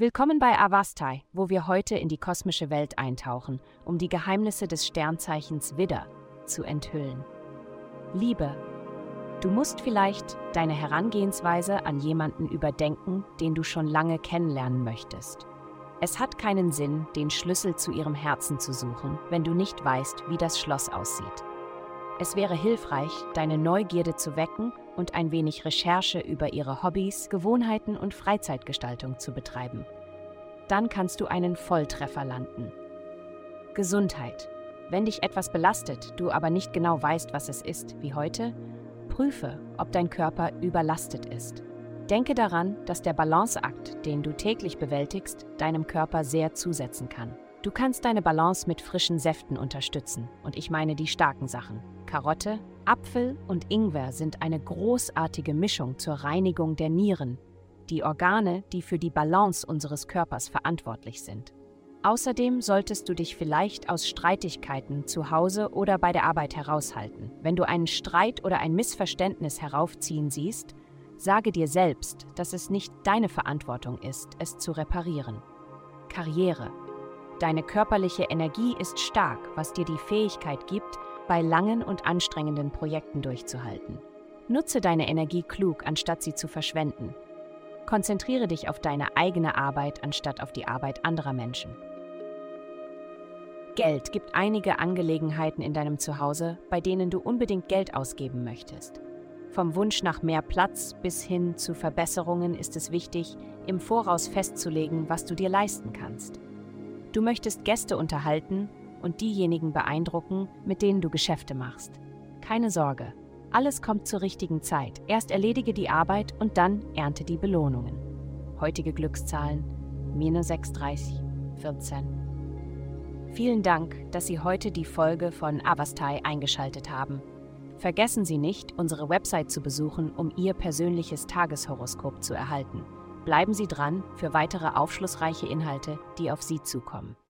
Willkommen bei Avastai, wo wir heute in die kosmische Welt eintauchen, um die Geheimnisse des Sternzeichens Widder zu enthüllen. Liebe. Du musst vielleicht deine Herangehensweise an jemanden überdenken, den du schon lange kennenlernen möchtest. Es hat keinen Sinn, den Schlüssel zu ihrem Herzen zu suchen, wenn du nicht weißt, wie das Schloss aussieht. Es wäre hilfreich, deine Neugierde zu wecken und ein wenig Recherche über ihre Hobbys, Gewohnheiten und Freizeitgestaltung zu betreiben. Dann kannst du einen Volltreffer landen. Gesundheit. Wenn dich etwas belastet, du aber nicht genau weißt, was es ist, wie heute, prüfe, ob dein Körper überlastet ist. Denke daran, dass der Balanceakt, den du täglich bewältigst, deinem Körper sehr zusetzen kann. Du kannst deine Balance mit frischen Säften unterstützen, und ich meine die starken Sachen. Karotte, Apfel und Ingwer sind eine großartige Mischung zur Reinigung der Nieren, die Organe, die für die Balance unseres Körpers verantwortlich sind. Außerdem solltest du dich vielleicht aus Streitigkeiten zu Hause oder bei der Arbeit heraushalten. Wenn du einen Streit oder ein Missverständnis heraufziehen siehst, sage dir selbst, dass es nicht deine Verantwortung ist, es zu reparieren. Karriere. Deine körperliche Energie ist stark, was dir die Fähigkeit gibt, bei langen und anstrengenden Projekten durchzuhalten. Nutze deine Energie klug, anstatt sie zu verschwenden. Konzentriere dich auf deine eigene Arbeit, anstatt auf die Arbeit anderer Menschen. Geld gibt einige Angelegenheiten in deinem Zuhause, bei denen du unbedingt Geld ausgeben möchtest. Vom Wunsch nach mehr Platz bis hin zu Verbesserungen ist es wichtig, im Voraus festzulegen, was du dir leisten kannst. Du möchtest Gäste unterhalten und diejenigen beeindrucken, mit denen du Geschäfte machst. Keine Sorge, alles kommt zur richtigen Zeit. Erst erledige die Arbeit und dann ernte die Belohnungen. Heutige Glückszahlen minus 630 14. Vielen Dank, dass Sie heute die Folge von Avastai eingeschaltet haben. Vergessen Sie nicht, unsere Website zu besuchen, um Ihr persönliches Tageshoroskop zu erhalten. Bleiben Sie dran für weitere aufschlussreiche Inhalte, die auf Sie zukommen.